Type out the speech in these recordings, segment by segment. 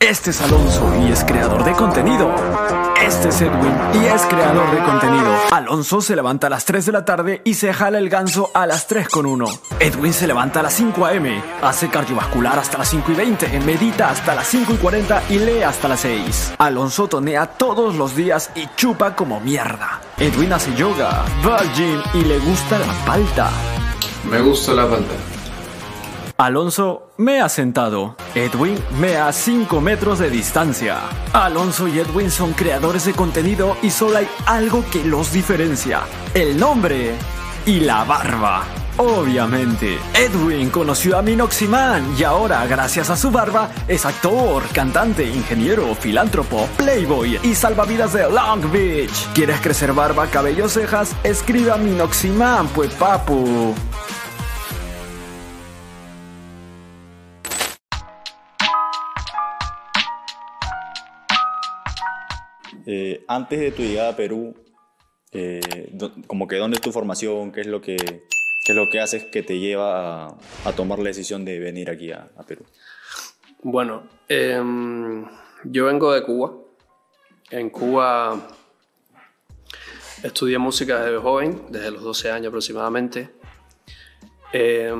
Este es Alonso y es creador de contenido. Este es Edwin y es creador de contenido. Alonso se levanta a las 3 de la tarde y se jala el ganso a las 3 con 1. Edwin se levanta a las 5 am, hace cardiovascular hasta las 5 y 20, medita hasta las 5 y 40 y lee hasta las 6. Alonso tonea todos los días y chupa como mierda. Edwin hace yoga, va al gym y le gusta la palta. Me gusta la palta. Alonso me ha sentado. Edwin me a 5 metros de distancia. Alonso y Edwin son creadores de contenido y solo hay algo que los diferencia. El nombre y la barba. Obviamente, Edwin conoció a Minoximan y ahora, gracias a su barba, es actor, cantante, ingeniero, filántropo, playboy y salvavidas de Long Beach. ¿Quieres crecer barba, cabello, cejas? Escribe a Minoximan, pues papu. Eh, antes de tu llegada a Perú, eh, como que dónde es tu formación, qué es lo que, qué es lo que haces que te lleva a, tomar la decisión de venir aquí a, Perú. Bueno, em, yo vengo de Cuba. En Cuba estudié música desde joven, desde los 12 años aproximadamente. Eh,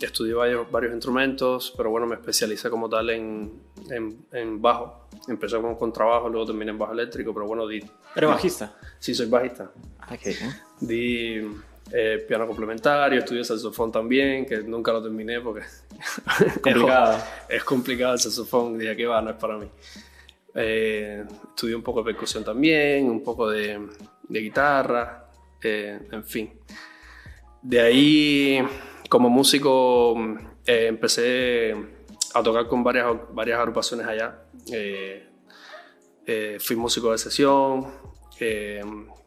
estudié varios, varios, instrumentos, pero bueno, me especialicé como tal en, en, en bajo. Empecé con contrabajo, luego terminé en bajo eléctrico, pero bueno, di... ¿Eres bajista? Sí, soy bajista. Okay. Di eh, piano complementario, estudié saxofón también, que nunca lo terminé porque es complicado. es complicado el saxofón, dije que va, no es para mí. Eh, estudié un poco de percusión también, un poco de, de guitarra, eh, en fin. De ahí, como músico, eh, empecé a tocar con varias, varias agrupaciones allá. Eh, eh, fui músico de sesión.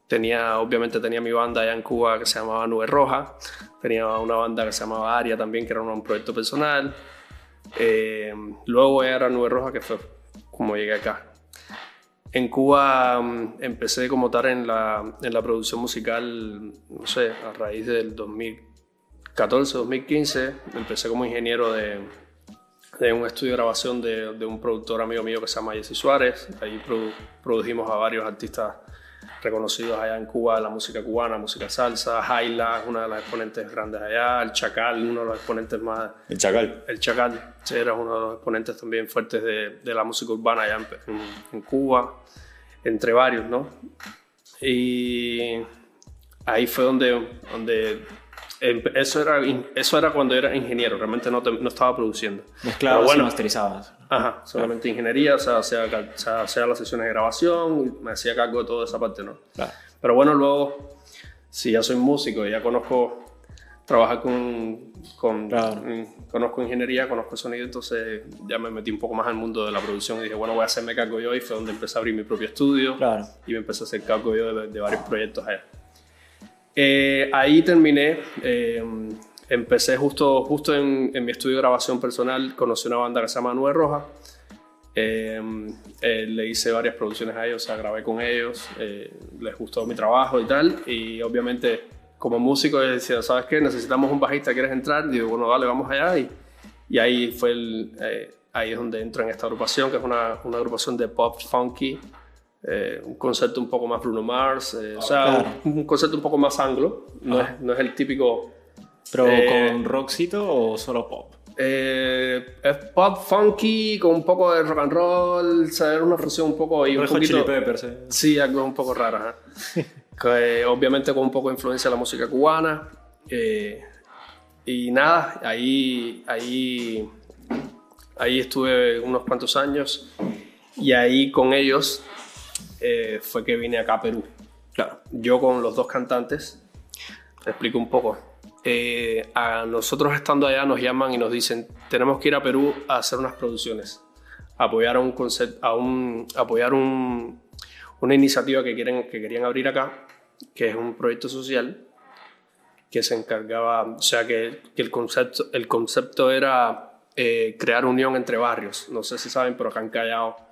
tenía, obviamente tenía mi banda allá en Cuba que se llamaba Nube Roja. Tenía una banda que se llamaba Aria también, que era un proyecto personal. luego era Nube Roja, que fue como llegué acá. En Cuba um, empecé como tal en la, en la, producción musical, no sé, a raíz del 2014, 2015. Empecé como ingeniero de, de un estudio de grabación de, de, un productor amigo mío que se llama Jesse Suárez. Ahí produ produjimos a varios artistas reconocidos allá en Cuba de la música cubana, música salsa, Jaila, una de las exponentes grandes allá, el Chacal, uno de los exponentes más... El Chacal. El Chacal, era uno de los exponentes también fuertes de, de la música urbana allá en, en, Cuba, entre varios, ¿no? Y ahí fue donde, donde eso era, eso era cuando era ingeniero, realmente no, te, no estaba produciendo. Mezclabas bueno, y masterizabas. Ajá, solamente claro. ingeniería, o sea, hacía, hacía, las sesiones de grabación, me hacía cargo de toda esa parte, ¿no? Claro. Pero bueno, luego, si ya soy músico y ya conozco trabajar con, con claro. conozco ingeniería, conozco sonido, entonces ya me metí un poco más al mundo de la producción y dije, bueno, voy a hacerme cargo yo y fue donde empecé a abrir mi propio estudio y me empecé a hacer cargo yo de, de varios proyectos allá. Eh, ahí terminé, eh, empecé justo, justo en, en, mi estudio de grabación personal, conocí una banda que se llama Nube Roja, eh, le hice varias producciones a ellos, o sea, grabé con ellos, eh, les gustó mi trabajo y tal, y obviamente como músico decía, ¿sabes qué? Necesitamos un bajista, ¿quieres entrar? Digo, bueno, vale, vamos allá, y, y ahí fue el, eh, ahí es donde entro en esta agrupación, que es una, una agrupación de pop funky, eh, un concepto un poco más Bruno Mars, eh, o sea, claro. un, un, concepto un poco más anglo, no, es, no es, el típico... ¿Pero eh, con rockcito o solo pop? Es pop funky con un poco de rock and roll, ¿sabes? una fusión un poco... Y un poquito, Chili Peppers. Sí, algo un poco raro, que, obviamente con un poco de influencia de la música cubana. y nada, ahí, ahí, ahí estuve unos cuantos años y ahí con ellos eh, fue que vine acá a Perú. Claro. Yo con los dos cantantes, te explico un poco. Eh, a nosotros estando allá nos llaman y nos dicen, tenemos que ir a Perú a hacer unas producciones, apoyar a un concept, a un, apoyar un, una iniciativa que, quieren, que querían abrir acá, que es un proyecto social que se encargaba, o sea, que, que el, concepto, el concepto era eh, crear unión entre barrios. No sé si saben, pero acá en Callao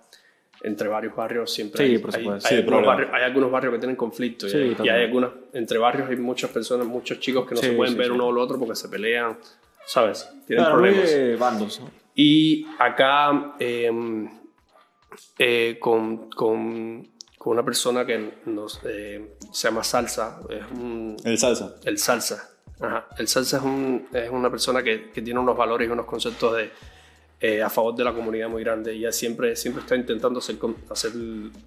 entre varios barrios siempre sí, hay, por hay, supuesto. hay, sí, algunos barrios, hay, algunos barrios, que tienen conflicto sí, y, hay, y, hay, algunos entre barrios hay muchas personas muchos chicos que no se pueden ver uno o el otro porque se pelean sabes tienen claro, problemas bandos ¿no? Y acá em, eh, con, con, con, una persona que nos, eh, se llama Salsa. Es un, el Salsa. El Salsa. Ajá. El Salsa es, un, es una persona que, que, tiene unos valores y unos conceptos de, eh, a favor de la comunidad muy grande. Ella siempre, siempre está intentando hacer, hacer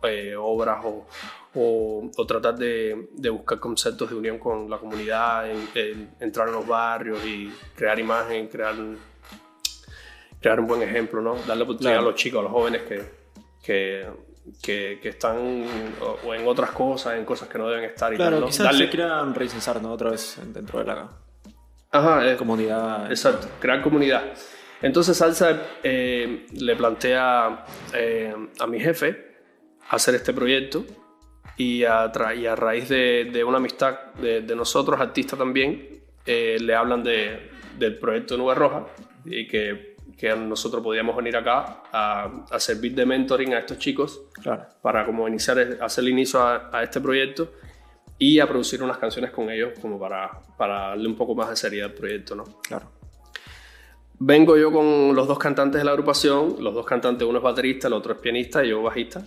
eh, obras o, o, o, tratar de, de, buscar conceptos de unión con la comunidad, en, en, entrar en los barrios y crear imagen, crear, crear un buen ejemplo, ¿no? Darle oportunidad claro. a los chicos, a los jóvenes que, que, que, que, están o en otras cosas, en cosas que no deben estar. Y claro, tal, ¿no? quizás Darle... se quieran reincensar, ¿no? Otra vez dentro de la Ajá, comunidad. Exacto, crear comunidad. Entonces Salsa eh, le plantea eh, a mi jefe hacer este proyecto y a, y a raíz de, de, una amistad de, de, nosotros, artistas también, eh, le hablan de, del proyecto Nube Roja y que, que, nosotros podíamos venir acá a, a, servir de mentoring a estos chicos claro. para como iniciar, hacer el inicio a, a, este proyecto y a producir unas canciones con ellos como para, para darle un poco más de seriedad al proyecto, ¿no? Claro. Vengo yo con los dos cantantes de la agrupación, los dos cantantes, uno es baterista, el otro es pianista y yo bajista.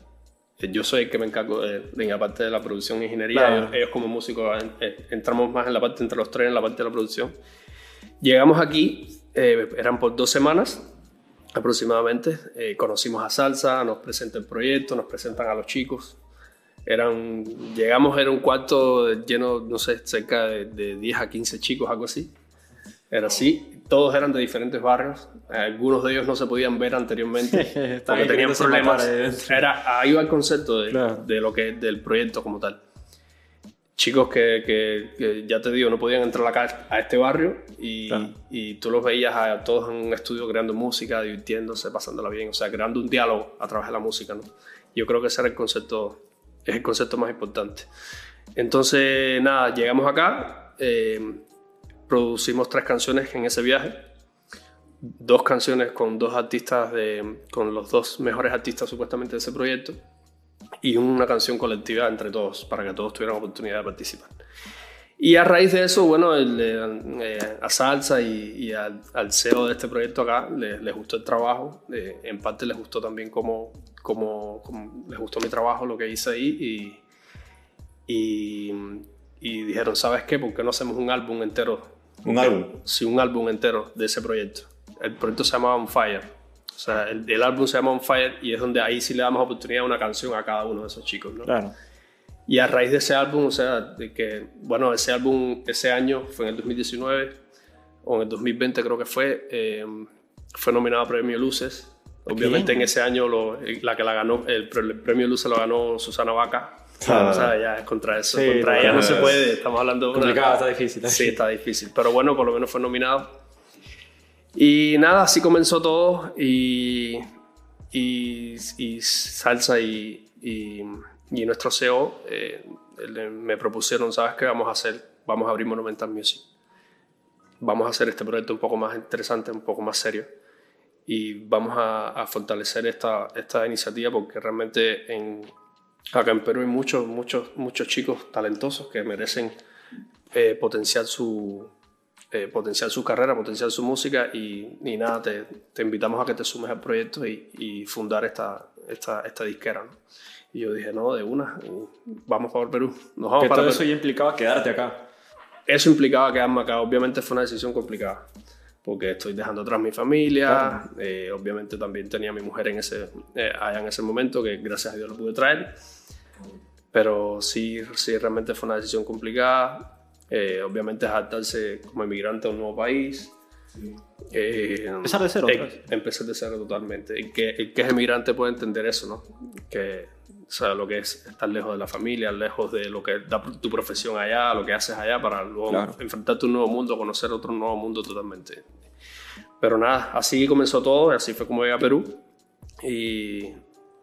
Yo soy el que me encargo de, de la parte de la producción e ingeniería. Claro. Ellos, ellos, como músicos entramos más en la parte entre los tres, en la parte de la producción. Llegamos aquí, eh, eran por dos semanas aproximadamente. Eh, conocimos a Salsa, nos presenta el proyecto, nos presentan a los chicos. Eran, llegamos, era un cuarto lleno, no sé, cerca de, de 10 a 15 chicos, algo así. Era así, todos eran de diferentes barrios. Algunos de ellos no se podían ver anteriormente porque tenían problemas. Era, ahí va el concepto de, claro. de, lo que, del proyecto como tal. Chicos que, que, que, ya te digo, no podían entrar acá a este barrio y, claro. y tú los veías a todos en un estudio creando música, divirtiéndose, pasándola bien, o sea, creando un diálogo a través de la música. ¿no? Yo creo que ese era el concepto, es el concepto más importante. Entonces, nada, llegamos acá. Eh, producimos tres canciones en ese viaje. Dos canciones con dos artistas, de, con los dos mejores artistas supuestamente de ese proyecto. Y una canción colectiva entre todos, para que todos tuvieran oportunidad de participar. Y a raíz de eso, bueno, el, eh, a Salsa y, y al, al, CEO de este proyecto acá les, les gustó el trabajo. Eh, en parte les gustó también cómo, cómo, cómo, les gustó mi trabajo, lo que hice ahí. Y, y, y dijeron, ¿sabes qué? ¿Por qué no hacemos un álbum entero ¿Un álbum? Sí, un álbum entero de ese proyecto. El proyecto se llamaba On Fire. O sea, el, el, álbum se llama On Fire y es donde ahí sí le damos oportunidad a una canción a cada uno de esos chicos, ¿no? Claro. Y a raíz de ese álbum, o sea, de que, bueno, ese álbum, ese año fue en el 2019 o en el 2020 creo que fue, eh, fue nominado a Premio Luces. Obviamente en ese año lo, la que la ganó, el, el Premio Luces lo ganó Susana Vaca. Ah. O sea, ya es contra eso. Sí, contra ella no se puede. Estamos hablando de Complicado, está difícil. Sí, está difícil. Pero bueno, por lo menos fue nominado. Y nada, así comenzó todo. Y, y, y Salsa y, y, y, nuestro CEO eh, me propusieron, ¿sabes qué vamos a hacer? Vamos a abrir Monumental Music. Vamos a hacer este proyecto un poco más interesante, un poco más serio. Y vamos a, a fortalecer esta, esta iniciativa porque realmente en, Acá en Perú hay muchos, muchos, muchos chicos talentosos que merecen eh, potenciar, su, eh, potenciar su carrera, potenciar su música y, y nada, te, te, invitamos a que te sumes al proyecto y, y fundar esta, esta, esta disquera. ¿no? Y yo dije, no, de una, vamos para Perú. Nos vamos que para todo Perú. eso ya implicaba quedarte acá. Eso implicaba quedarme acá. Obviamente fue una decisión complicada porque estoy dejando atrás mi familia. Claro. Eh, obviamente también tenía a mi mujer en ese, eh, allá en ese momento, que gracias a Dios lo pude traer. Pero sí, sí realmente fue una decisión complicada. Eh, obviamente adaptarse como inmigrante a un nuevo país. Eh, empezar de cero. Eh, empezar de cero totalmente. El que, el que es inmigrante puede entender eso, ¿no? Que, o sea, lo que es estar lejos de la familia, lejos de lo que da tu profesión allá, lo que haces allá, para luego claro. enfrentarte a un nuevo mundo, conocer otro nuevo mundo totalmente. Pero nada, así comenzó todo, así fue como llegué a Perú. Y,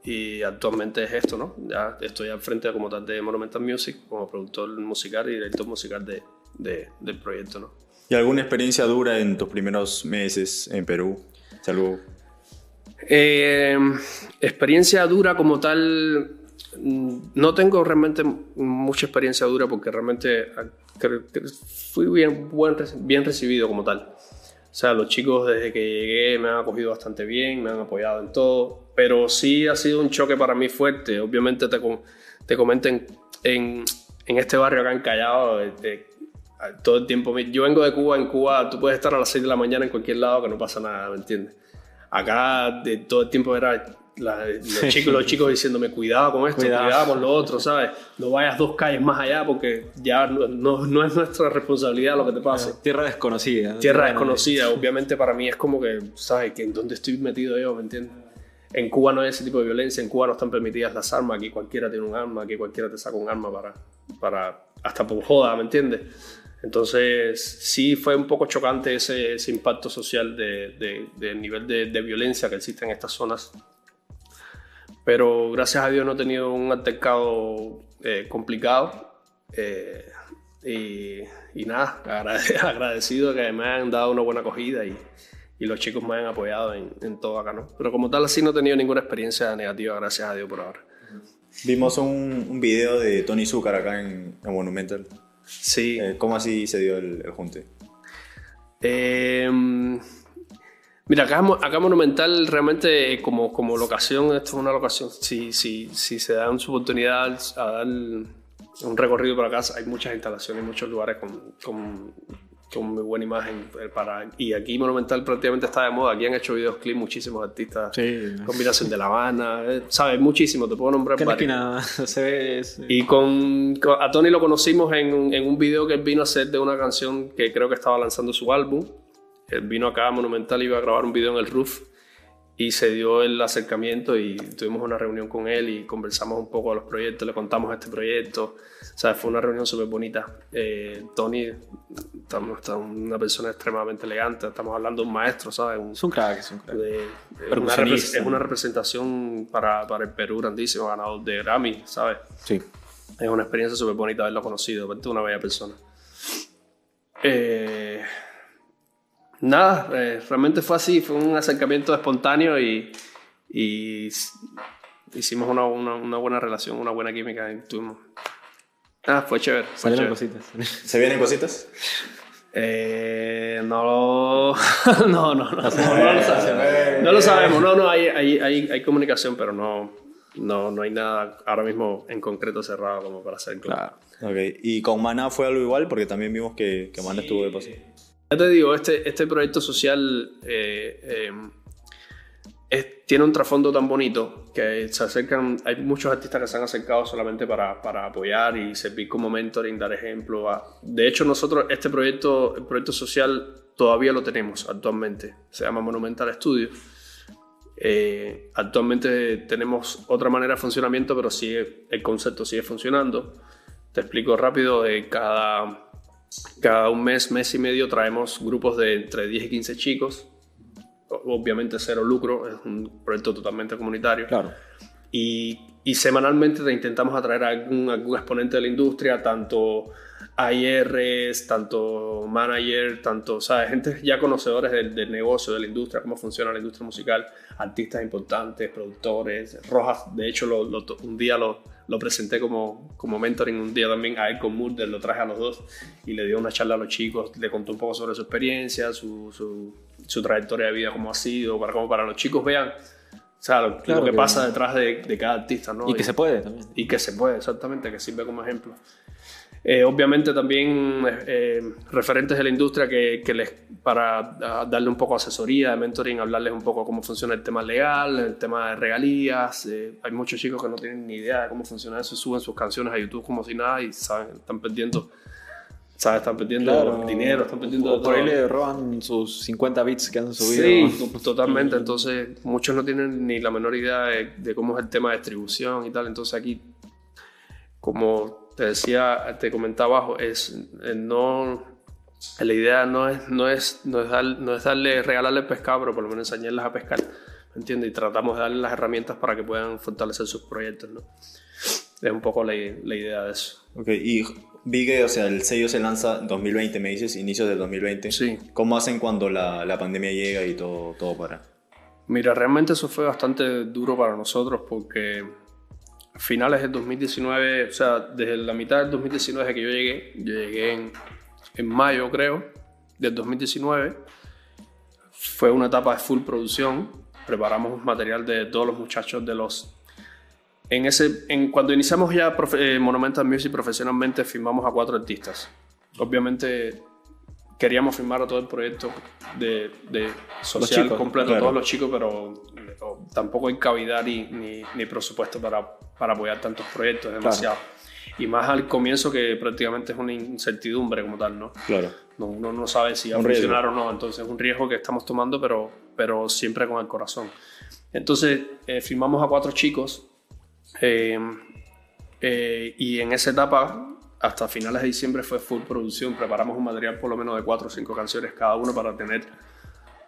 y actualmente es esto, ¿no? Ya estoy al frente como tal de Monumental Music, como productor musical y director musical de, de, del proyecto, ¿no? ¿Y alguna experiencia dura en tus primeros meses en Perú? ¿Algo? Eh, experiencia dura como tal, no tengo realmente mucha experiencia dura porque realmente fui bien, bien recibido como tal. O sea, los chicos desde que llegué me han acogido bastante bien, me han apoyado en todo, pero sí ha sido un choque para mí fuerte. Obviamente te, te comenten en, este barrio acá en Callao, de, todo el tiempo. Yo vengo de Cuba, en Cuba tú puedes estar a las 6 de la mañana en cualquier lado que no pasa nada, ¿me entiendes? Acá de, todo el tiempo era los, chicos, los chicos diciéndome cuidado con esto, cuidado. con lo otro, ¿sabes? No vayas dos calles más allá porque ya no, no, es nuestra responsabilidad lo que te pase. Tierra desconocida. Tierra desconocida, obviamente para mí es como que, ¿sabes? Que en dónde estoy metido yo, ¿me entiendes? En Cuba no hay ese tipo de violencia, en Cuba no están permitidas las armas, aquí cualquiera tiene un arma, aquí cualquiera te saca un arma para, para hasta por joda, ¿me entiendes? Entonces, sí fue un poco chocante ese, ese impacto social del de, nivel de, de, violencia que existe en estas zonas pero gracias a Dios no he tenido un altercado eh, complicado. Eh, y, nada, agradecido que me han dado una buena acogida y, y los chicos me han apoyado en, en, todo acá, ¿no? Pero como tal, así no he tenido ninguna experiencia negativa, gracias a Dios por ahora. Vimos un, un video de Tony Zucker acá en, Monumental. Sí. Eh, ¿Cómo así se dio el, el junte? Eh, Mira, acá, acá Monumental realmente como, como locación, esto es una locación, si, si, si se dan su oportunidad a dar un recorrido por acá, hay muchas instalaciones, muchos lugares con, con, con, muy buena imagen. Para, y aquí Monumental prácticamente está de moda, aquí han hecho videos clips muchísimos artistas, sí. combinación de La Habana, eh, ¿sabes? Muchísimo, te puedo nombrar varios. se ve, Y con, con, a Tony lo conocimos en, en un video que él vino a hacer de una canción que creo que estaba lanzando su álbum él vino acá a Monumental, iba a grabar un video en el roof y se dio el acercamiento y tuvimos una reunión con él y conversamos un poco de los proyectos, le contamos este proyecto. Sea, fue una reunión súper bonita. Eh, Tony está una persona extremadamente elegante, estamos hablando de un maestro, ¿sabes? es un crack, es un crack. es, una representación para, para, el Perú grandísimo, ganador de Grammy, ¿sabes? Sí. Es una experiencia súper bonita haberlo conocido, es una bella persona. Eh, nada, eh, realmente fue así, fue un acercamiento espontáneo y, y hicimos una, una, buena relación, una buena química. Y tuvimos... Ah, fue chévere. Fue chévere. cositas. ¿Se vienen cositas? Eh, no, no, no, no, no, lo sabemos. No lo sabemos, no, no, hay, hay, hay, hay comunicación, pero no, no, no hay nada ahora mismo en concreto cerrado como para hacer claro. Okay. ¿Y con Mana fue algo igual? Porque también vimos que, que Mana estuvo de paso. Ya te digo, este, este proyecto social eh, eh, tiene un trasfondo tan bonito que se acercan, hay muchos artistas que se han acercado solamente para, para apoyar y servir como mentoring, dar ejemplo. de hecho, nosotros este proyecto, el proyecto social todavía lo tenemos actualmente. Se llama Monumental Studio. Eh, actualmente tenemos otra manera de funcionamiento, pero sigue, el concepto sigue funcionando. Te explico rápido, de cada cada un mes, mes y medio traemos grupos de entre 10 y 15 chicos. Obviamente cero lucro, es un proyecto totalmente comunitario. Claro. Y, y semanalmente te intentamos atraer a algún, algún exponente de la industria, tanto AIRs, tanto manager, tanto, ¿sabes? Gente ya conocedores del, del, negocio, de la industria, cómo funciona la industria musical, artistas importantes, productores. Rojas, de hecho, lo, lo, un día lo, lo presenté como, como mentoring un día también a con Murder, lo traje a los dos y le dio una charla a los chicos, le contó un poco sobre su experiencia, su, su, su trayectoria de vida, cómo ha sido, para, como para los chicos vean o sea, lo, que, pasa detrás de, de, cada artista, ¿no? Y que se puede también. Y que se puede, exactamente, que sirve como ejemplo. Eh, obviamente también eh, referentes de la industria que, que, les, para darle un poco de asesoría, de mentoring, hablarles un poco cómo funciona el tema legal, el tema de regalías. Eh, hay muchos chicos que no tienen ni idea de cómo funciona eso, suben sus canciones a YouTube como si nada y saben, están perdiendo, ¿sabes? Están perdiendo dinero, están perdiendo... por ahí le roban sus 50 bits que han subido. Sí, totalmente. Entonces muchos no tienen ni la menor idea de, de cómo es el tema de distribución y tal. Entonces aquí, como te decía, te comentaba abajo, es eh, no, la idea no es, no es, no es, no es darle, regalarle pescado, pero por lo menos enseñarles a pescar, ¿me entiendes? Y tratamos de darles las herramientas para que puedan fortalecer sus proyectos, ¿no? Es un poco la, la idea de eso. Ok, y vi que, o sea, el sello se lanza en 2020, me dices, inicios del 2020. Sí. ¿Cómo hacen cuando la, la pandemia llega y todo, todo para? Mira, realmente eso fue bastante duro para nosotros porque finales del 2019, o sea, desde la mitad del 2019 desde que yo llegué, yo llegué en, en mayo creo, del 2019, fue una etapa de full producción. Preparamos material de todos los muchachos de los... En ese, en, cuando iniciamos ya profe- eh, Monumental Music profesionalmente, firmamos a cuatro artistas. Obviamente queríamos firmar a todo el proyecto de, de social chicos, completo, claro. todos los chicos, pero no, tampoco hay cavidad ni, ni, ni presupuesto para, para apoyar tantos proyectos, demasiado. Y más al comienzo que prácticamente es una incertidumbre como tal, ¿no? Claro. No, uno no sabe si va a riesgo. funcionar o no, entonces es un riesgo que estamos tomando, pero, pero siempre con el corazón. Entonces eh, firmamos a cuatro chicos eh, eh, y en esa etapa, hasta finales de diciembre, fue full producción. Preparamos un material por lo menos de cuatro o cinco canciones cada uno para tener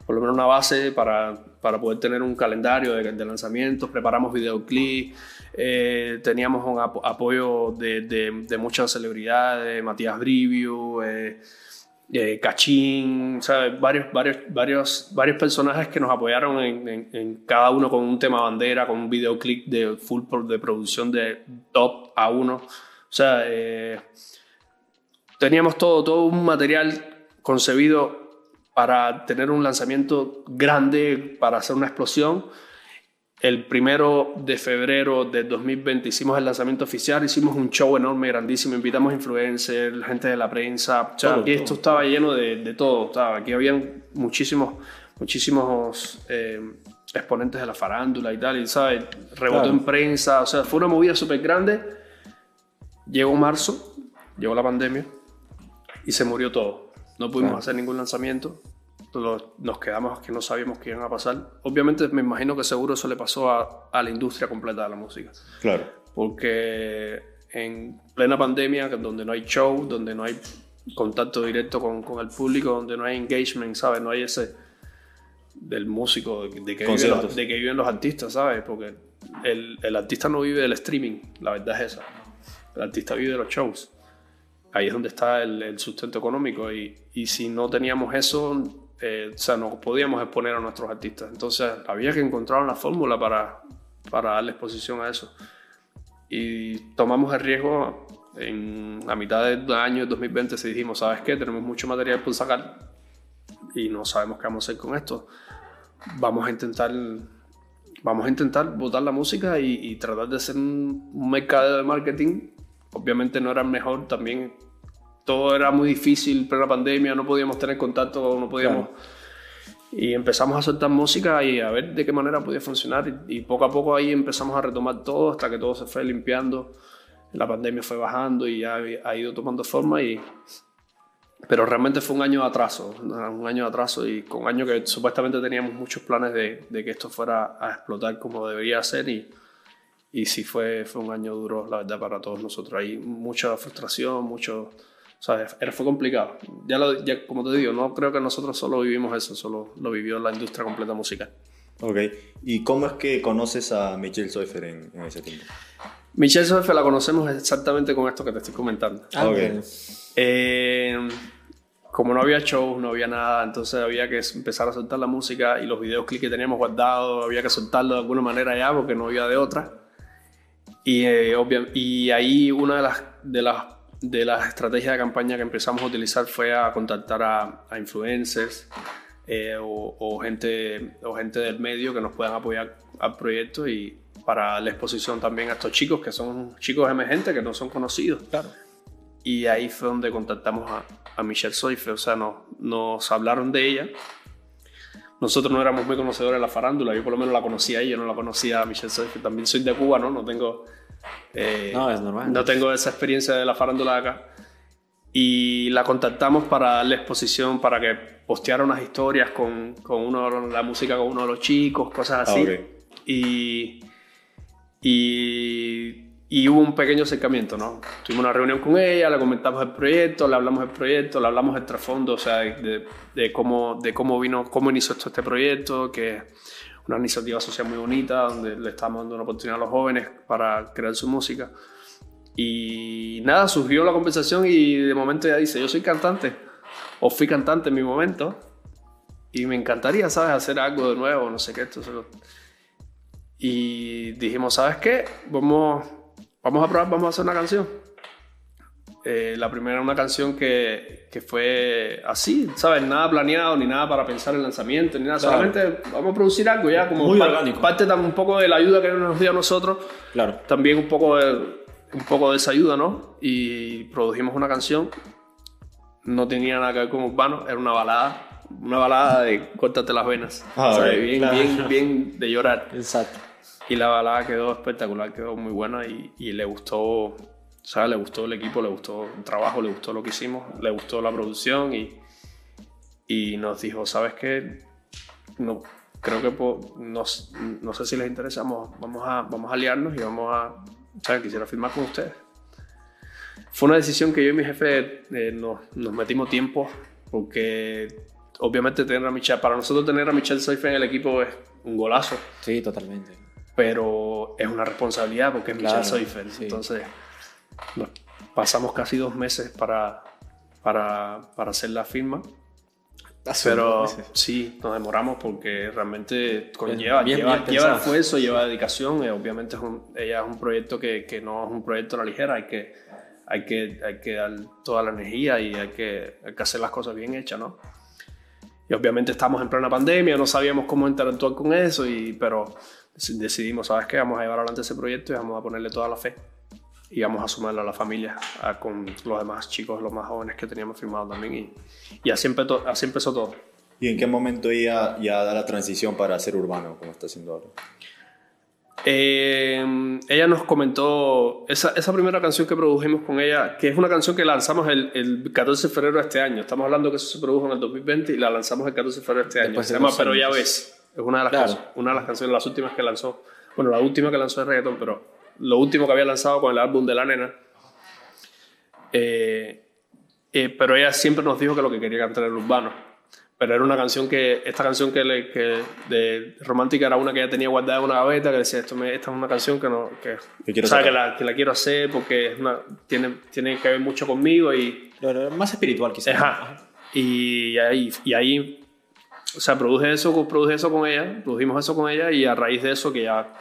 por lo menos una base para, para poder tener un calendario de, lanzamientos. Preparamos videoclips, eh, teníamos un apo- apoyo de, muchas celebridades, Matías Brivio, eh, Cachín. Varios, varios, varios, varios personajes que nos apoyaron en, cada uno con un tema bandera, con un videoclip de full de producción de top a uno. O sea, eh, teníamos todo, todo un material concebido para tener un lanzamiento grande, para hacer una explosión. El primero de febrero de 2020 hicimos el lanzamiento oficial, hicimos un show enorme, grandísimo, invitamos influencers, gente de la prensa, todo. esto estaba lleno de, de todo, estaba, aquí habían muchísimos, muchísimos eh, exponentes de la farándula y tal, y ¿sabes? rebotó Claro. en prensa, o sea, fue una movida súper grande. Llegó marzo, llegó la pandemia y se murió todo. No pudimos Claro. hacer ningún lanzamiento. Lo- Nos quedamos que no sabíamos qué iba a pasar. Obviamente me imagino que seguro eso le pasó a, a la industria completa de la música. Claro. Porque en plena pandemia, donde no hay show, donde no hay contacto directo con, con el público, donde no hay engagement, ¿sabes? No hay ese del músico, de que, viven los, de que viven los artistas, ¿sabes? Porque el, el artista no vive del streaming, la verdad es esa. El artista vive de los shows. Ahí es donde está el, el sustento económico y, y si no teníamos eso, eh, o sea, no podíamos exponer a nuestros artistas. Entonces había que encontrar una fórmula para, para darle exposición a eso. Y tomamos el riesgo en a mitad del año 2020 se dijimos, ¿sabes qué? Tenemos mucho material por sacar y no sabemos qué vamos a hacer con esto. Vamos a intentar vamos a intentar botar la música y, y tratar de hacer un, un mercado de marketing. Obviamente no era el mejor, también todo era muy difícil, plena pandemia, no podíamos tener contacto, no podíamos... Y empezamos a soltar música y a ver de qué manera podía funcionar. Y, y poco a poco ahí empezamos a retomar todo hasta que todo se fue limpiando. La pandemia fue bajando y ya ha ido tomando forma. Y... Pero realmente fue un año de atraso, un año de atraso y con un año que supuestamente teníamos muchos planes de, de que esto fuera a explotar como debería ser. Y, y sí fue, fue un año duro, la verdad, para todos nosotros. Hay mucha frustración, mucho... ¿sabes? Era, fue complicado. Ya, lo, ya como te digo, no creo que nosotros solo vivimos eso, solo lo vivió la industria completa musical. Ok. ¿Y cómo es que conoces a Michelle Soifer en, en ese tiempo? Michelle Soefe la conocemos exactamente con esto que te estoy comentando. Ah. Eh, como no había shows, no había nada, entonces había que empezar a soltar la música y los videoclips que teníamos guardados, había que soltarlo de alguna manera ya porque no había de otra. Y, eh, obvia- y ahí una de las, de, las, de las estrategias de campaña que empezamos a utilizar fue a contactar a, a influencers eh, o, o gente, o gente del medio que nos puedan apoyar al proyecto y para la exposición también a estos chicos que son chicos emergentes que no son conocidos. Claro. Y ahí fue donde contactamos a, a Michelle Soife, o sea, nos, nos hablaron de ella. Nosotros no éramos muy conocedores de la farándula, yo por lo menos la conocía a ella, no la conocía a Michelle Soife. También soy de Cuba, ¿no? No tengo, eh, No, es normal. no tengo esa experiencia de la farándula de acá. Y la contactamos para darle exposición, para que posteara unas historias con, con uno, la música con uno de los chicos, cosas así. Ah. Y, y, y hubo un pequeño acercamiento, ¿no? Tuvimos una reunión con ella, le comentamos el proyecto, le hablamos del proyecto, le hablamos del trasfondo, o sea, de, de cómo, de cómo vino, cómo inició todo este proyecto, que una iniciativa social muy bonita, donde le estamos dando una oportunidad a los jóvenes para crear su música. Y nada, surgió la conversación y de momento ella dice, yo soy cantante, o fui cantante en mi momento, y me encantaría, ¿sabes?, hacer algo de nuevo, no sé qué, esto, eso. Y dijimos, ¿sabes qué? Vamos, vamos a probar, vamos a hacer una canción. Eh, la primera una canción que, que, fue así, ¿sabes? Nada planeado, ni nada para pensar en lanzamiento, ni nada. Solamente vamos a producir algo ya, como Muy orgánico. parte también un poco de la ayuda que nos dio a nosotros, Claro. también un poco de, un poco de esa ayuda, ¿no? Y produjimos una canción, no tenía nada que ver con urbano, era una balada, una balada de córtate las venas, Ah, ¿sabes? ok, bien, claro. bien, bien de llorar. Exacto. Y la balada quedó espectacular, quedó muy buena y, y le gustó, ¿sabes? Le gustó el equipo, le gustó el trabajo, le gustó lo que hicimos, le gustó la producción y, y nos dijo, ¿sabes qué? No, creo que po- no, s- no sé si les interesa, vamos, vamos, a, vamos a aliarnos y vamos a, ¿sabes? Quisiera firmar con ustedes. Fue una decisión que yo y mi jefe eh, nos, nos metimos tiempo porque obviamente tener a Michelle, para nosotros tener a Michelle Seife en el equipo es un golazo Sí, totalmente. pero es una responsabilidad porque es Claro, Michelle Seifer. sí. Entonces, nos pasamos casi dos meses para, para, para hacer la firma. Pero sí, nos demoramos porque realmente conlleva, Bien, lleva, bien lleva esfuerzo, lleva dedicación. eh, obviamente es un, ella es un proyecto que, que no es un proyecto a la ligera, hay que, hay que, hay que dar toda la energía y hay que, hay que hacer las cosas bien hechas, ¿no? Y obviamente estamos en plena pandemia, no sabíamos cómo interactuar con eso, y, pero dec- decidimos, ¿sabes qué? Vamos a llevar adelante ese proyecto y vamos a ponerle toda la fe. Y vamos a sumarlo a la familia, a- con los demás chicos, los más jóvenes que teníamos firmado también. Y, y así, empezó, así empezó todo. ¿Y en qué momento ella ya da la transición para ser urbano, como está haciendo ahora? Eh, ella nos comentó esa, esa primera canción que produjimos con ella, que es una canción que lanzamos el, el 14 de febrero de este año. Estamos hablando que eso se produjo en el 2020 y la lanzamos el 14 de febrero de este año. Después Se llama dos Pero ya años. ves. Es una de las, Claro. canciones, una de las canciones, las últimas que lanzó. Bueno, la última que lanzó es reggaeton, pero lo último que había lanzado con el álbum de La Nena. Eh, eh, pero ella siempre nos dijo que lo que quería cantar era urbano. Pero era una canción que, esta canción que, le, que de romántica era una que ella tenía guardada en una gaveta, que decía, Esto me- esta es una canción que, no, que, Que quiero sabe, que, la, que la quiero hacer porque es una, tiene, tiene que ver mucho conmigo y, lo más espiritual, quizás. Ajá. Y ahí, y ahí, o sea, produje eso, produje eso con ella, produjimos eso con ella y a raíz de eso que ya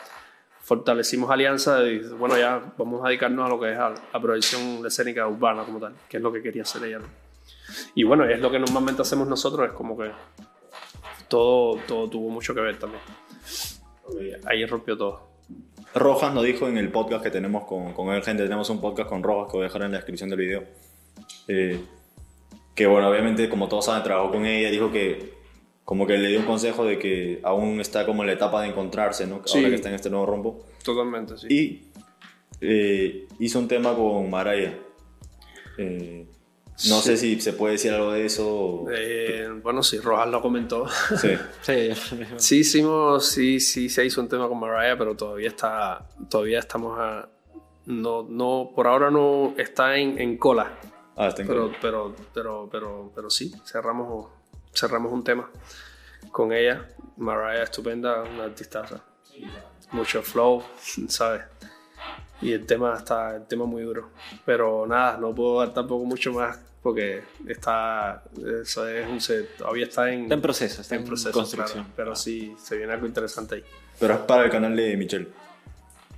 fortalecimos alianza y bueno, ya vamos a dedicarnos a lo que es a la producción escénica urbana como tal, que es lo que quería hacer ella. Y bueno, es lo que normalmente hacemos nosotros, es como que todo, todo tuvo mucho que ver también. Ahí rompió todo. Rojas nos dijo en el podcast que tenemos con, con él, gente, tenemos un podcast con Rojas que voy a dejar en la descripción del video. eh, que bueno, obviamente como todos saben, trabajó con ella, dijo que como que le dio un consejo de que aún está como en la etapa de encontrarse, ¿no? Sí. Ahora que está en este nuevo rombo. Totalmente, sí. Y eh, hizo un tema con Maraya. Eh, no Sí. sé si se puede decir algo de eso. o- Eh, bueno, sí, Rojas lo comentó. Sí. Sí. Sí hicimos, sí, sí se hizo un tema con Mariah, pero todavía está, todavía estamos a, no, no, por ahora no está en, en cola, Ah, está en pero, cola. pero, pero, pero, pero sí, cerramos, cerramos un tema con ella. Mariah estupenda, una artistaza, mucho flow, ¿sabes? Y el tema está, el tema muy duro, pero nada, no puedo dar tampoco mucho más porque está, eso es un, se- todavía está en, Está en proceso, está en en, proceso, construcción. claro, pero sí, se viene algo interesante ahí. Pero es para el canal de Michelle.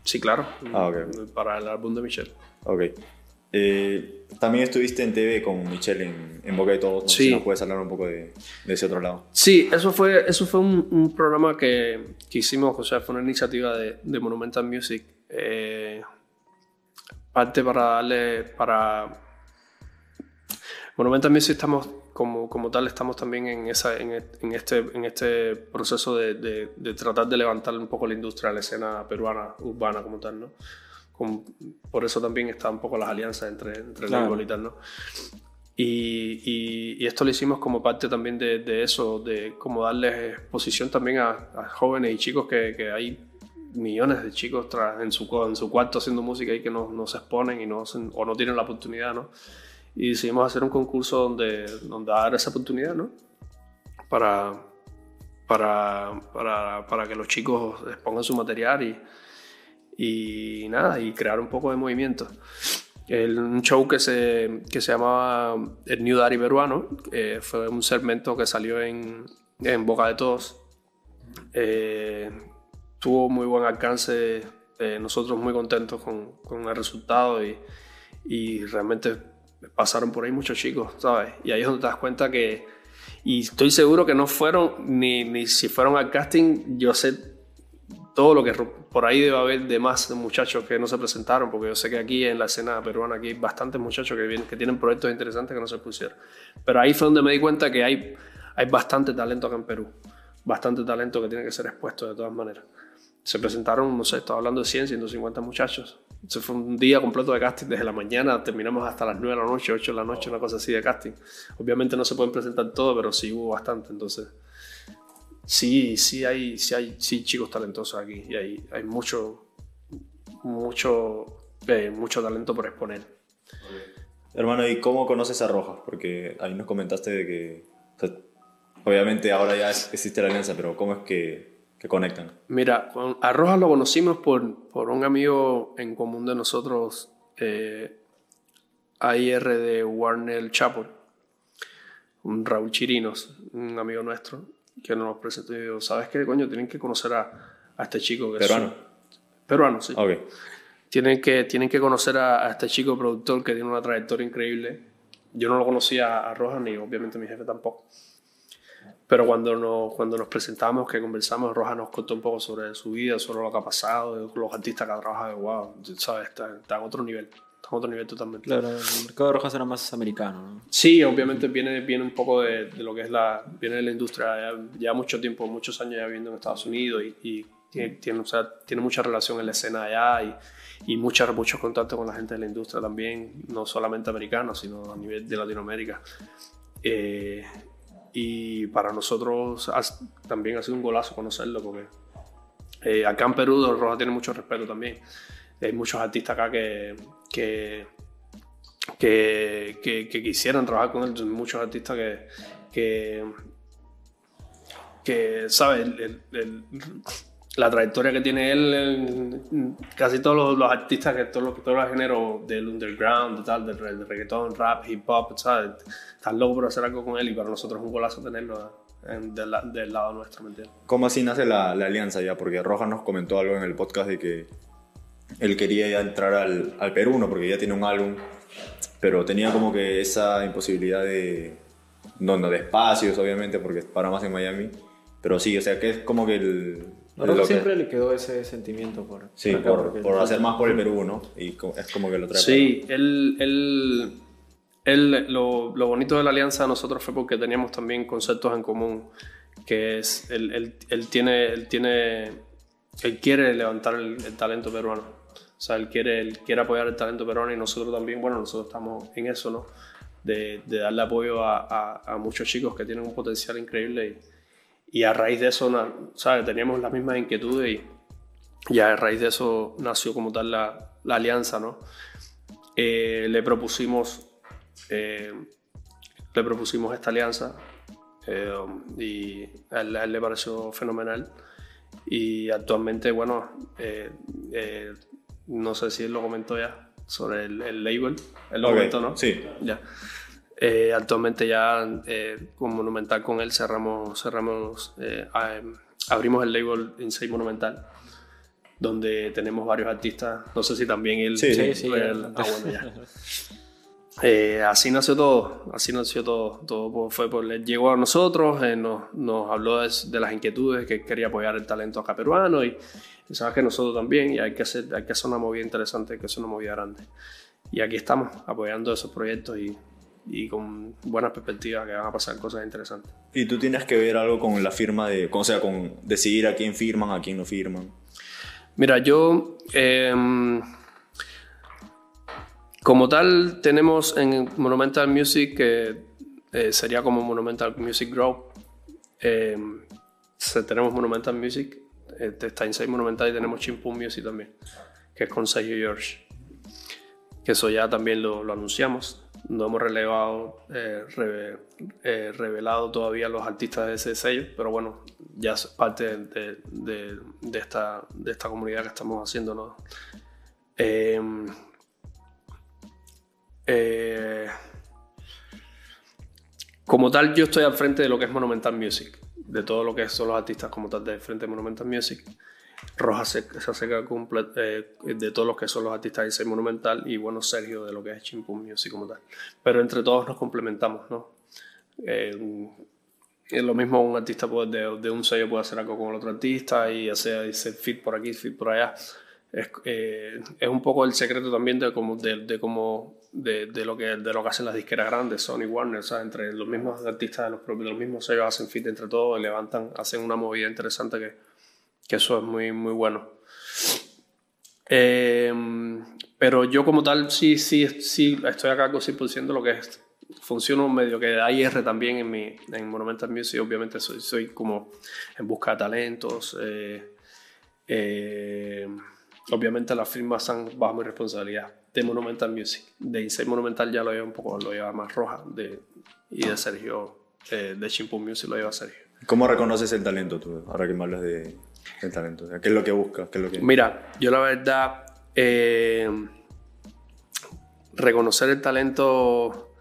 Sí, claro. Ah, ok. Para el álbum de Michelle. Ok. Eh, también estuviste en TV con Michelle en, en Boca de Todos. No sé Sí. si nos puedes hablar un poco de, de ese otro lado. Sí, eso fue, eso fue un, un programa que, que hicimos, o sea, fue una iniciativa de, de Monumental Music. eh, parte para darle, para... Monumental Music estamos, como, como tal, estamos también en, esa, en, e- en este, en este proceso de, de- de tratar de levantar un poco la industria, la escena peruana, urbana como tal, ¿no? Con- por eso también están un poco las alianzas entre, entre Claro. y tal, ¿no? Y, y- y esto lo hicimos como parte también de, de eso, de como darles exposición también a, a jóvenes y chicos que, que hay millones de chicos tras- en, su, en su cuarto haciendo música y que no, no se exponen y no, o no tienen la oportunidad, ¿no? Y decidimos hacer un concurso donde, donde dar esa oportunidad, ¿no? Para, para, para, para que los chicos expongan su material y, y nada, y crear un poco de movimiento. El, un show que se, que se llamaba El New Daddy Peruano, eh, fue un segmento que salió en, en boca de todos. Eh, tuvo muy buen alcance, eh, nosotros muy contentos con, con el resultado y, y realmente pasaron por ahí muchos chicos, ¿sabes? Y ahí es donde te das cuenta que, y estoy seguro que no fueron, ni, ni si fueron al casting, yo sé todo lo que por ahí debe haber de más muchachos que no se presentaron, porque yo sé que aquí en la escena peruana aquí hay bastantes muchachos que, vienen, que tienen proyectos interesantes que no se pusieron. Pero ahí fue donde me di cuenta que hay, hay bastante talento acá en Perú, bastante talento que tiene que ser expuesto de todas maneras. Se presentaron, no sé, estaba hablando de 100, 150 muchachos. Se fue un día completo de casting, desde la mañana terminamos hasta las 9 de la noche, 8 de la noche, una cosa así de casting. Obviamente no se pueden presentar todos, pero sí hubo bastante, entonces sí, sí hay, sí hay sí, chicos talentosos aquí y hay, hay mucho, mucho, eh, mucho talento por exponer. Hermano, ¿y cómo conoces a Rojas? Porque ahí nos comentaste de que, obviamente ahora ya existe la alianza, pero ¿cómo es que, que conectan? Mira, a Rojas lo conocimos por, por un amigo en común de nosotros, eh, AIR de Warner Chapel, un Raúl Chirinos, un amigo nuestro, que nos presentó y digo, ¿sabes qué, coño? Tienen que conocer a, a este chico. Que ¿Peruano? peruano, sí. Ok. Tienen que, tienen que conocer a, a, este chico productor que tiene una trayectoria increíble. Yo no lo conocía a Rojas ni obviamente mi jefe tampoco. Pero cuando nos, cuando nos presentamos, que conversamos, Rojas nos contó un poco sobre su vida, sobre lo que ha pasado, los artistas que ha trabajado, wow, ¿sabes? Está, está en otro nivel a otro nivel totalmente. Claro, el mercado de rojas era más americano, ¿no? Sí, obviamente viene, viene un poco de, de, lo que es la, viene de la industria, ya, mucho tiempo, muchos años ya viviendo en Estados Unidos y, y tiene, tiene, o sea, tiene mucha relación en la escena allá y, y mucha, muchos contactos con la gente de la industria también, no solamente americanos, sino a nivel de Latinoamérica. Eh, y para nosotros también ha sido un golazo conocerlo porque eh, acá en Perú Roja tiene mucho respeto también. Hay muchos artistas acá que, que, que, quisieran trabajar con él, muchos artistas que, que, ¿sabes? La trayectoria que tiene él, casi todos los, artistas, que todos los, todos los géneros del underground, de tal, del, del, reggaetón, rap, hip hop, ¿sabes? Están locos por hacer algo con él y para nosotros es un golazo tenerlo en, del, del, lado nuestro, ¿me entiendes? ¿Cómo así nace la, la, alianza ya? Porque Rojas nos comentó algo en el podcast de que él quería ya entrar al, al Perú, ¿no? Porque ya tiene un álbum, pero tenía como que esa imposibilidad de, no, no de espacios, obviamente, porque para más en Miami, pero sí, o sea, que es como que el... No, no, siempre que, le quedó ese sentimiento por... Sí, por, por, por hacer más por el Perú, ¿no? Y es como que lo trae. Sí, él, él, él lo, lo, bonito de la alianza a nosotros fue porque teníamos también conceptos en común, que es, él, él, él tiene, él tiene, él quiere levantar el, el talento peruano. Sea, él quiere, él quiere apoyar el talento peruano y nosotros también, bueno, nosotros estamos en eso, ¿no? De, de darle apoyo a, a, a, muchos chicos que tienen un potencial increíble y, y a raíz de eso, ¿sabes? Teníamos las mismas inquietudes y, y a raíz de eso nació como tal la, la alianza, ¿no? Eh, le propusimos eh, le propusimos esta alianza eh, y a él, a él, le pareció fenomenal y actualmente, bueno, eh, no sé si él lo comentó ya sobre el, el label, él lo Ok, comentó, ¿no? Sí. Ya. Eh, actualmente ya eh, con Monumental con él cerramos, cerramos eh, a- abrimos el label Insane Monumental, donde tenemos varios artistas. No sé si también él. Sí, Sí, sí, él- ah, bueno, ya. Eh, así nació todo, así nació todo. Todo fue por él llegó a nosotros, eh, nos, nos habló de, de las inquietudes, que quería apoyar el talento acá peruano y, y sabes que nosotros también, y hay que, hacer, hay que hacer una movida interesante, hay que hacer una movida grande. Y aquí estamos, apoyando esos proyectos y, y con buenas perspectivas que van a pasar cosas interesantes. Y tú tienes que ver algo con la firma de, o sea, con decidir a quién firman, a quién no firman. Mira, yo eh, como tal tenemos en Monumental Music que eh, sería como Monumental Music Group. Eh, tenemos Monumental Music, eh, está Inside Monumental y tenemos Chimpum Music también, que es con Sergio George. Que eso ya también lo, lo anunciamos. No hemos relevado, eh, eh, revelado todavía los artistas de ese sello, pero bueno, ya es parte de, de- de esta, de esta comunidad que estamos haciendo. ¿no? Eh, eh, como tal, yo estoy al frente de lo que es Monumental Music, de todo lo que son los artistas como tal del frente de Monumental Music. Rojas se, se hace cargo comple- eh, de todos los que son los artistas de Insane Monumental y bueno, Sergio de lo que es Chimpum Music como tal. Pero entre todos nos complementamos, ¿no? Eh, es lo mismo un artista puede, de, de un sello puede hacer algo con el otro artista y hacer, hacer fit por aquí, fit por allá. Es, eh, es un poco el secreto también de cómo, de, de cómo de, lo que, de lo que hacen las disqueras grandes, Sony Warner, sea, entre los mismos artistas de los, propios, los mismos sellos hacen fit entre todos, levantan, hacen una movida interesante que, que eso es muy, muy bueno. Eh, pero yo como tal sí, sí, sí estoy a cargo 100% de lo que es. Funciono medio que hay R también en mi en Monumental Music. Obviamente soy, soy como en busca de talentos. eh, eh, obviamente las firmas están bajo mi responsabilidad. De Monumental Music. De Insane Monumental ya lo lleva un poco, lo lleva más roja. De, y de Sergio, eh, de Chimpum Music lo lleva Sergio. ¿Cómo reconoces el talento tú? Ahora que me hablas de, del talento. O sea, ¿Qué es lo que buscas? ¿Qué es lo que... Mira, yo la verdad, eh, reconocer el talento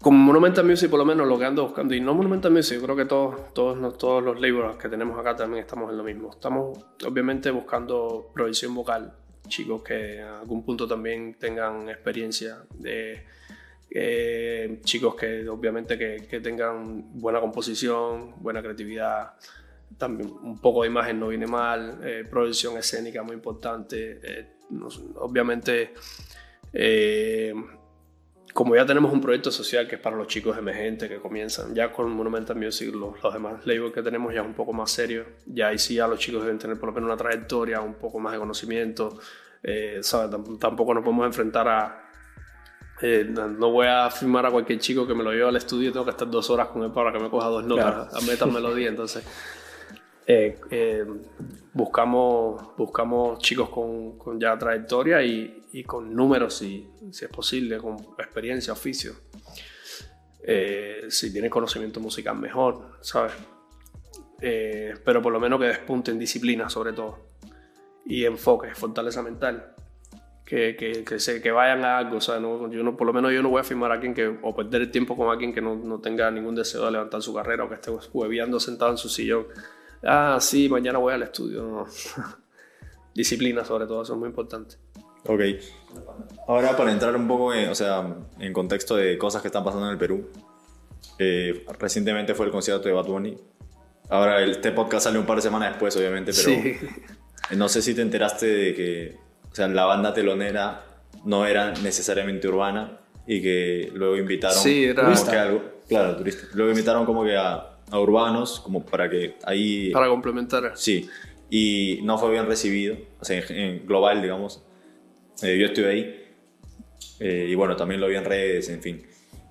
como Monumental Music, por lo menos lo que ando buscando, y no Monumental Music, creo que todos, todos, todos los labels que tenemos acá también estamos en lo mismo. Estamos obviamente buscando provisión vocal, chicos que en algún punto también tengan experiencia de eh, chicos que obviamente que, tengan buena composición, buena creatividad, también un poco de imagen no viene mal, eh, producción escénica muy importante, eh, obviamente eh, como ya tenemos un proyecto social que es para los chicos emergentes que comienzan, ya con Monumental Music los, los demás labels que tenemos ya es un poco más serio, ya ahí sí ya los chicos deben tener por lo menos una trayectoria, un poco más de conocimiento, eh, ¿sabes? Tam- tampoco nos podemos enfrentar a... eh, no voy a firmar a cualquier chico que me lo lleve al estudio y tengo que estar dos horas con él para que me coja dos notas a meter melodía, entonces... eh, eh, buscamos, buscamos chicos con, con ya trayectoria y, y con números, si, si es posible, con experiencia, oficio. Eh, si tienen conocimiento musical mejor, ¿sabes? Eh, pero por lo menos que despunten disciplina sobre todo. Y enfoque, fortaleza mental. Que, que, que, se, que vayan a algo, sea, no, yo no, por lo menos yo no voy a firmar a alguien que, o perder el tiempo con alguien que no, no tenga ningún deseo de levantar su carrera o que esté hueviando sentado en su sillón. Ah, sí, mañana voy al estudio. No. Disciplina sobre todo, eso es muy importante. Ok. Ahora para entrar un poco en, o sea, en contexto de cosas que están pasando en el Perú. eh, recientemente fue el concierto de Bad Bunny. Ahora el- este podcast sale un par de semanas después, obviamente, pero Sí. no sé si te enteraste de que o sea, la banda telonera no era necesariamente urbana y que luego invitaron Sí, era- como Turista. que algo, claro, turista. Luego invitaron como que a, a urbanos como para que ahí Para complementar. Sí, y no fue bien recibido, o sea, en, en global, digamos. Eh, yo estuve ahí, eh, y bueno, también lo vi en redes, en fin.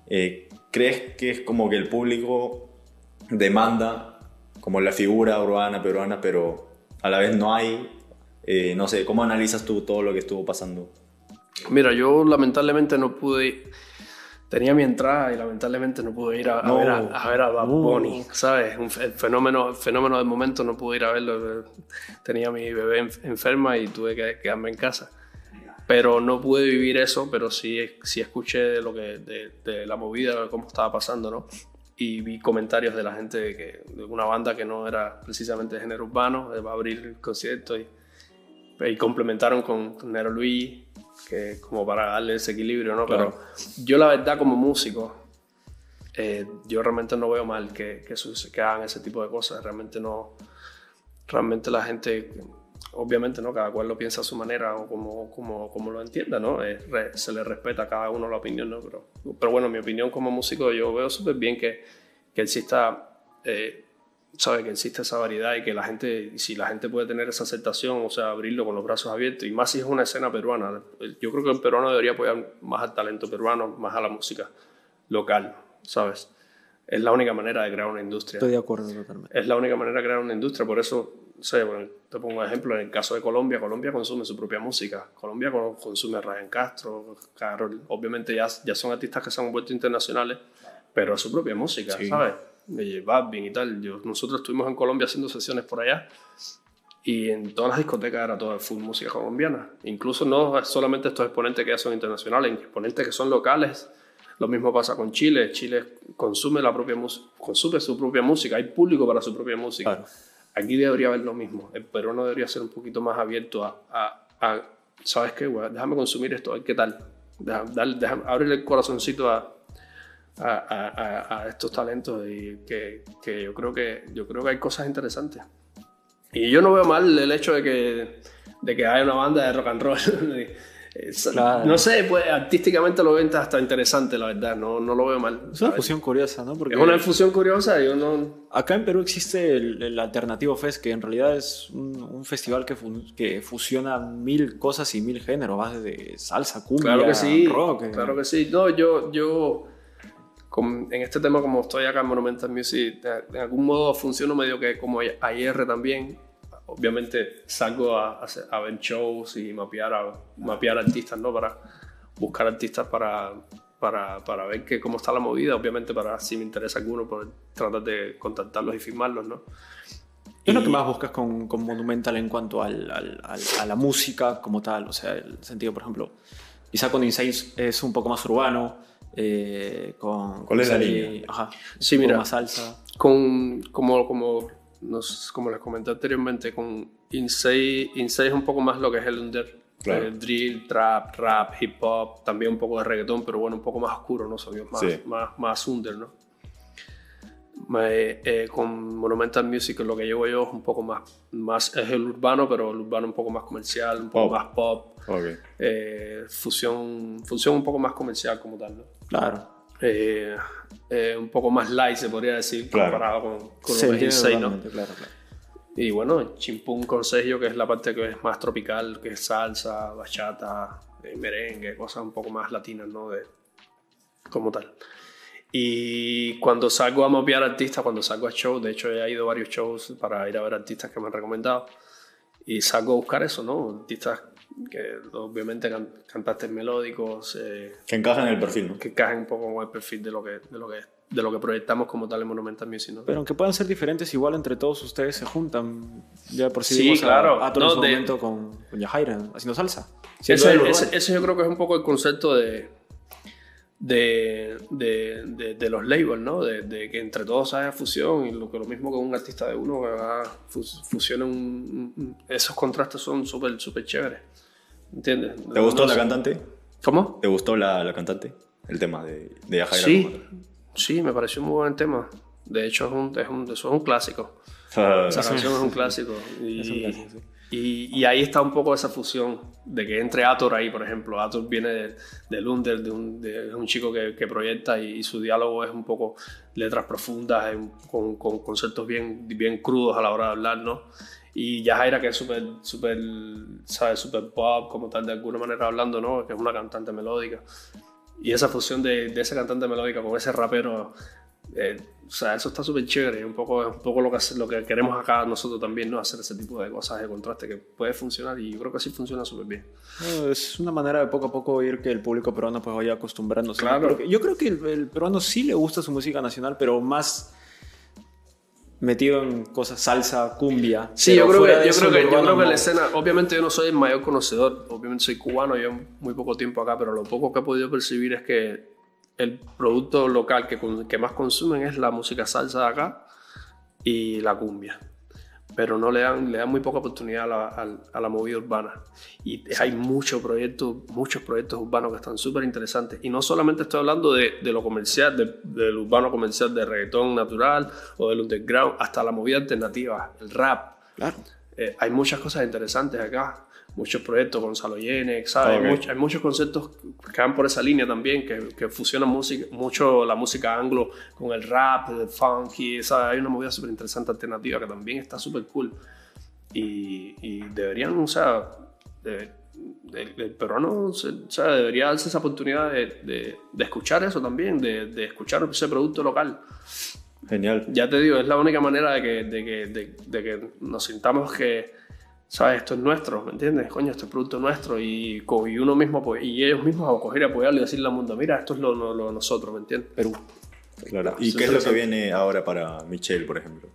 Eh, ¿Crees que es como que el público demanda como la figura urbana peruana, pero a la vez no hay? Eh, no sé, ¿cómo analizas tú todo lo que estuvo pasando? Mira, yo lamentablemente no pude Tenía mi entrada y lamentablemente no pude ir a, a No. ver, a, a ver a Bad Bunny, ¿sabes? Un el, fenómeno, el fenómeno del momento no pude ir a verlo. Tenía mi bebé enf- enferma y tuve que quedarme en casa. Pero no pude vivir eso, pero sí, sí escuché de, lo que, de, de la movida, de cómo estaba pasando, ¿no? Y vi comentarios de la gente de, que, de una banda que no era precisamente de género urbano, va a abrir el concierto y, y complementaron con Nero Luis, que como para darle ese equilibrio, ¿no? Claro. Pero yo la verdad como músico, eh, yo realmente no veo mal que, que, que hagan ese tipo de cosas, realmente no, realmente la gente, obviamente, ¿no? Cada cual lo piensa a su manera o como, como, como lo entienda, ¿no? Es re- se le respeta a cada uno la opinión, ¿no? Pero, pero bueno, mi opinión como músico, yo veo súper bien que, que exista, eh, sabe que existe esa variedad y que la gente, si la gente puede tener esa aceptación, o sea, abrirlo con los brazos abiertos, y más si es una escena peruana, yo creo que el peruano debería apoyar más al talento peruano, más a la música local, ¿sabes? Es la única manera de crear una industria Estoy de acuerdo totalmente. es la única manera de crear una industria. Por eso, no sé, bueno, te pongo un ejemplo, en el caso de Colombia, Colombia consume su propia música. Colombia con- consume a Ryan Castro, Carol. Obviamente ya, ya son artistas que se han vuelto internacionales, pero es su propia música, ¿sabes? De J Balvin y tal. Yo, nosotros estuvimos en Colombia haciendo sesiones por allá y en todas las discotecas era toda full música colombiana. Incluso no solamente estos exponentes que ya son internacionales, exponentes que son locales. Lo mismo pasa con Chile. Chile consume la propia consume su propia música. Hay público para su propia música. Claro. Aquí debería haber lo mismo. El peruano debería ser un poquito más abierto a, a, a ¿sabes qué? Déjame consumir esto, qué tal. Déjame, dale- déjame- el corazoncito a- a- a estos talentos y que, que yo, creo que yo creo que hay cosas interesantes. Y yo no veo mal el hecho de que, de que haya una banda de rock and roll. Claro. No sé, pues artísticamente lo ven hasta interesante, la verdad. No, no lo veo mal. Es una fusión curiosa, ¿no? Porque Es una fusión curiosa. Yo no. acá en Perú existe el, el Alternativo Fest, que en realidad es un, un festival que, fu- que fusiona mil cosas y mil géneros, va desde salsa, cumbia, Claro que sí. rock. eh. Claro que sí. No, yo, yo con- en este tema, como estoy acá en Monumental Music, de, de algún modo funciono medio que como AIR también. Obviamente salgo a, hacer- a ver shows y mapear, a, mapear artistas, ¿no? Para buscar artistas para, para, para ver que, cómo está la movida. Obviamente, para si me interesa alguno, pues tratar de contactarlos y firmarlos, ¿no? ¿Qué es lo que más buscas con, con Monumental en cuanto al, al- al- a la música como tal? O sea, el sentido, por ejemplo, quizá con Insane es un poco más urbano. eh, con, ¿Cuál es la con línea? Ajá, Sí, mira. más salsa. con como como nos, como les comenté anteriormente con Insane es un poco más lo que es el under Claro. eh, drill trap rap hip hop también un poco de reggaetón pero bueno un poco más oscuro no sonidos más Sí. más, más under no Me- eh, con Monumental Music lo que llevo yo es un poco más más es el urbano pero el urbano un poco más comercial un poco Pop. más pop Ok. eh, fusión fusión un poco más comercial como tal ¿no? Claro. Eh, eh, un poco más light, se podría decir, Claro. comparado con, con Se lo que entiende es Insane, ¿no? totalmente, claro, claro. Y bueno, chimpún con sello, que es la parte que es más tropical, que es salsa, bachata, eh, merengue, cosas un poco más latinas, ¿no? De, como tal. Y cuando salgo a mapear artistas, cuando salgo a shows, de hecho he ido a varios shows para ir a ver artistas que me han recomendado, y salgo a buscar eso, ¿no? Artistas que obviamente can- cantantes melódicos, eh, Que encaja en el perfil, ¿no? que encajen un poco con el perfil de lo que, de lo que, de lo que proyectamos como tal en Monumental Music, ¿no? Pero aunque puedan ser diferentes, igual entre todos ustedes se juntan. Ya por si Sí, vimos a- claro. a, todo No, su de- momento con, con Yajaira haciendo salsa. Ese- ese yo creo que es un poco el concepto de, de, de, de- de los labels, ¿no? De, de que entre todos haya fusión y lo, que lo mismo que un artista de uno que haga fus- fusione un, un- esos contrastes son súper súper chéveres. ¿Entiendes? ¿Te gustó No la cantante? ¿Cómo? ¿Te gustó la, la cantante? El tema de, de Yajaira. Sí, sí, me pareció un muy buen tema. De hecho, es un, es un, eso es un clásico. Ah, Esa canción es un clásico. Y, Es un clásico, sí. Y, y ahí está un poco esa fusión de que entre Ator ahí, por ejemplo. Ator viene de- del Under, de un, de- un chico que, que proyecta y, y su diálogo es un poco letras profundas, en- con, con conceptos bien, bien crudos a la hora de hablar, ¿no? Y Yajaira, que es súper, súper, ¿sabes? Súper pop, como tal, de alguna manera hablando, ¿no? Que es una cantante melódica. Y esa fusión de, de esa cantante melódica con ese rapero, eh, o sea, eso está súper chévere. Un poco, es un poco lo que, hace- lo que queremos acá nosotros también, ¿no? Hacer ese tipo de cosas de contraste que puede funcionar y yo creo que sí funciona súper bien. No, es una manera de poco a poco ir que el público peruano pues vaya acostumbrándose. Claro. Yo creo que el, el peruano sí le gusta su música nacional, pero más metido en cosas salsa, cumbia. Sí, yo creo, que, yo, eso, creo que, yo creo que la escena, obviamente yo no soy el mayor conocedor, obviamente soy cubano, llevo muy poco tiempo acá, pero lo poco que he podido percibir es que el producto local que, más consumen es la música salsa de acá y la cumbia. Pero no le dan, le dan muy poca oportunidad a la, a- a la movida urbana. Y hay muchos proyectos, muchos proyectos urbanos que están súper interesantes. Y no solamente estoy hablando de, de lo comercial, de- del urbano comercial, de reggaetón natural o del underground, hasta la movida alternativa, el rap. Claro. Eh, hay muchas cosas interesantes acá, muchos proyectos, Gonzalo Yenex, ¿sabes? Ok. Hay, much- hay muchos conceptos que van por esa línea también, que, que fusionan música, mucho la música anglo con el rap, el funky, ¿sabes? Hay una movida súper interesante alternativa que también está súper cool. Y, y deberían, o sea, de- el, el peruano o sea, debería darse esa oportunidad de, de- de escuchar eso también, de, de escuchar ese producto local. Genial. Ya te digo, es la única manera de que, de que, de, de que nos sintamos que, ¿sabes? Esto es nuestro, ¿me entiendes? Coño, esto es producto nuestro y, y uno mismo y ellos mismos a coger y apoyarlo y decirle al mundo, mira, esto es lo, lo- lo de nosotros, ¿me entiendes? Perú. Claro. ¿Y qué es lo que viene ahora para Michelle, por ejemplo?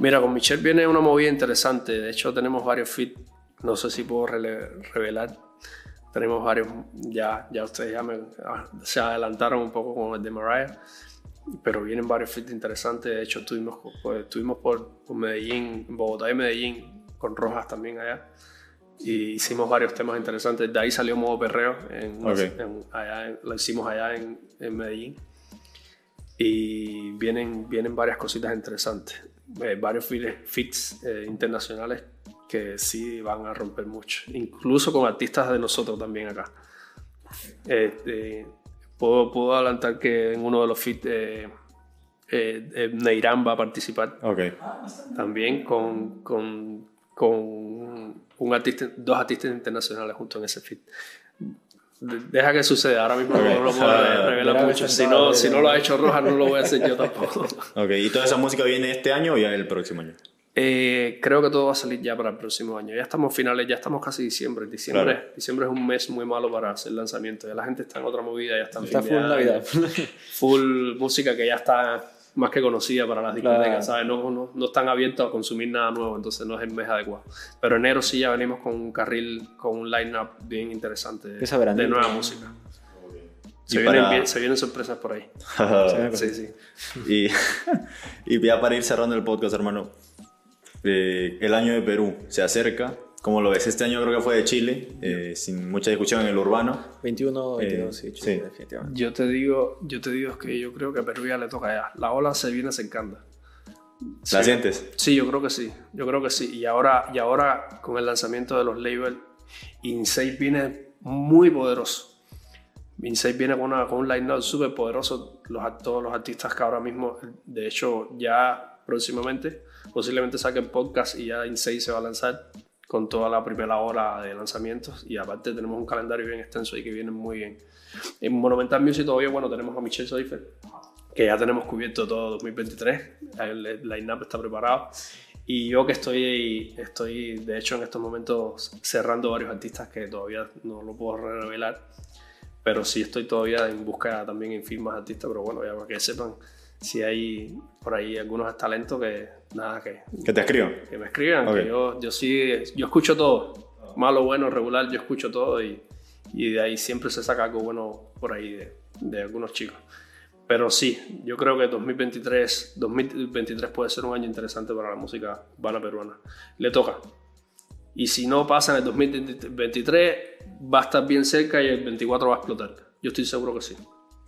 Mira, con Michelle viene una movida interesante. De hecho, tenemos varios feats. No sé si puedo revelar. Tenemos varios. Ya, ya ustedes ya me, ah, se adelantaron un poco con el de Mariah. pero vienen varios feats interesantes. De hecho, estuvimos, pues, estuvimos por, por Medellín, Bogotá y Medellín, con Rojas también allá. Y hicimos varios temas interesantes. De ahí salió Modo Perreo, en, Ok. en- allá en- lo hicimos allá en, en Medellín. Y vienen, vienen varias cositas interesantes. Eh, varios feats, eh, internacionales que sí van a romper mucho. Incluso con artistas de nosotros también acá. Este, puedo, puedo adelantar que en uno de los feats eh, eh, eh, Neirán va a participar Ok. también con, con, con un artista, dos artistas internacionales junto en ese feat. De- Deja que suceda, ahora mismo no lo puedo Ah, revelar mucho. Si no, si no lo ha hecho Rojas, no lo voy a hacer yo tampoco. Ok. ¿Y toda esa música viene este año o ya el próximo año? Eh, creo que todo va a salir ya para el próximo año. Ya estamos finales, ya estamos casi diciembre. Diciembre, Claro. diciembre es un mes muy malo para hacer lanzamientos. Ya la gente está en otra movida, ya está Está full. Navidad. full música que ya está más que conocida para las discotecas, Claro. ¿sabes? No, no, no están abiertos a consumir nada nuevo, entonces no es el mes adecuado. Pero enero sí ya venimos con un carril, con un line-up bien interesante de, nueva música. Se vienen, para- bien- se vienen sorpresas por ahí. Sí, sí. y, y ya para ir cerrando el podcast, hermano, eh, el año de Perú se acerca. Como lo ves, este año creo que fue de Chile, eh, sin mucha discusión en el urbano. 21, 22, Eh, sí, sí. definitivamente. Yo te digo, yo te digo que yo creo que a Perú ya le toca ya. La ola se viene secando. ¿La sientes? Sí, yo creo que sí. Yo creo que sí. Y ahora, y ahora con el lanzamiento de los labels, Insane viene muy poderoso. Insane viene con, una- con un line-up súper poderoso. Los, todos los artistas que ahora mismo, de hecho, ya próximamente, posiblemente saquen podcast y ya Insane se va a lanzar con toda la primera hora de lanzamientos. Y aparte tenemos un calendario bien extenso y que viene muy bien. En Monumental Music todavía, bueno, tenemos a Michelle Seifer, que ya tenemos cubierto todo 2023, el, line-up está preparado. Y yo que estoy, estoy, de hecho, en estos momentos cerrando varios artistas que todavía no lo puedo revelar, pero sí estoy todavía en busca también en firmas artistas, pero bueno, ya para que sepan si hay por ahí algunos talentos que, nada, que, Que te escribo. que me escriban, que yo, yo sí, yo escucho todo, malo, bueno, regular, yo escucho todo y, y de ahí siempre se saca algo bueno por ahí de, de algunos chicos. Pero sí, yo creo que 2023, 2023 puede ser un año interesante para la música urbana peruana. Le toca. Y si no pasa en el 2023, va a estar bien cerca y el 24 va a explotar. Yo estoy seguro que sí.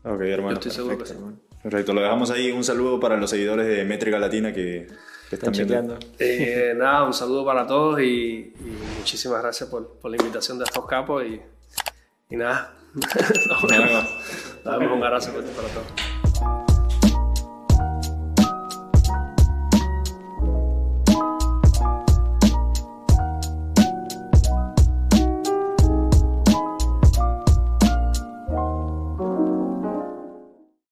Ok, Yo hermano. estoy seguro que sí. Perfecto, lo dejamos ahí. Un saludo para los seguidores de Métrica Latina que, que están Están viendo. chequeando. Eh, nada, un saludo para todos y, y muchísimas gracias por, por la invitación de estos capos y, y nada. Nos vemos. Nos vemos. Un abrazo para todos.